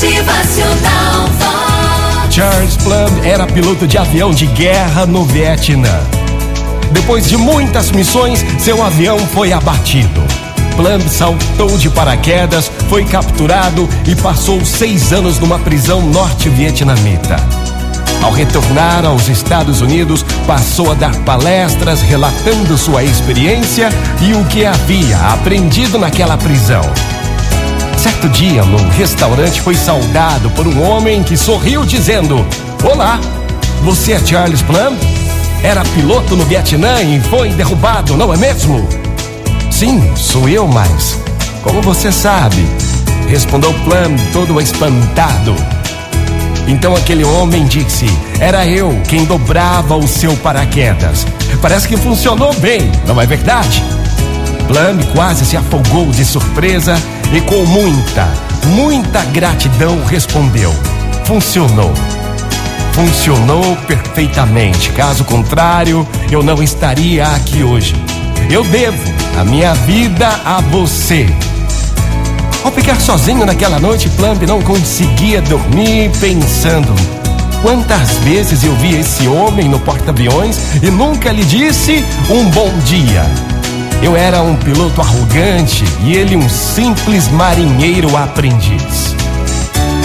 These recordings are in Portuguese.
Motivacional. Charles Plumb era piloto de avião de guerra no Vietnã. Depois de muitas missões, seu avião foi abatido. Plumb saltou de paraquedas, foi capturado e passou seis anos numa prisão norte-vietnamita. Ao retornar aos Estados Unidos, passou a dar palestras relatando sua experiência e o que havia aprendido naquela prisão. Certo dia, num restaurante, foi saudado por um homem que sorriu dizendo: Olá, você é Charles Plumb? Era piloto no Vietnã e foi derrubado, não é mesmo? Sim, sou eu, mas como você sabe? Respondeu Plum, todo espantado. Então aquele homem disse: Era eu quem dobrava o seu paraquedas. Parece que funcionou bem, não é verdade? Plum quase se afogou de surpresa e com muita, muita gratidão respondeu: Funcionou. Funcionou perfeitamente. Caso contrário, eu não estaria aqui hoje. Eu devo a minha vida a você. Ao ficar sozinho naquela noite, Plumb não conseguia dormir pensando. Quantas vezes eu vi esse homem no porta-aviões e nunca lhe disse um bom dia. Eu era um piloto arrogante e ele um simples marinheiro aprendiz.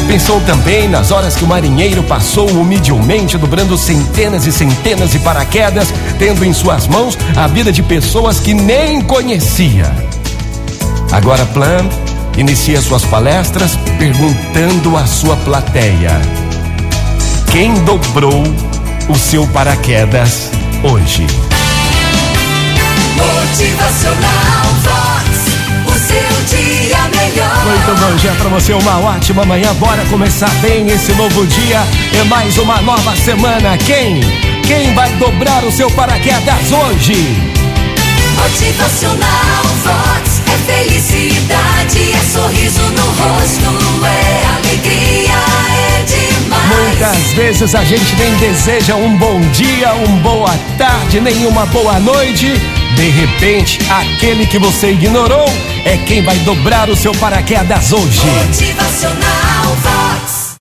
Pensou também nas horas que o marinheiro passou humildemente dobrando centenas e centenas de paraquedas, tendo em suas mãos a vida de pessoas que nem conhecia. Agora Plum inicia suas palestras perguntando à sua plateia: Quem dobrou o seu paraquedas hoje? Motivacional Vox. O seu dia melhor. Muito bom dia pra você, uma ótima manhã. Bora começar bem esse novo dia. É mais uma nova semana. Quem? Quem vai dobrar o seu paraquedas hoje? Motivacional Vox. É felicidade, é sorriso no rosto, é alegria, é demais. Muitas vezes a gente nem deseja um bom dia, uma boa tarde, nem uma boa noite. De repente, aquele que você ignorou é quem vai dobrar o seu paraquedas hoje. Motivacional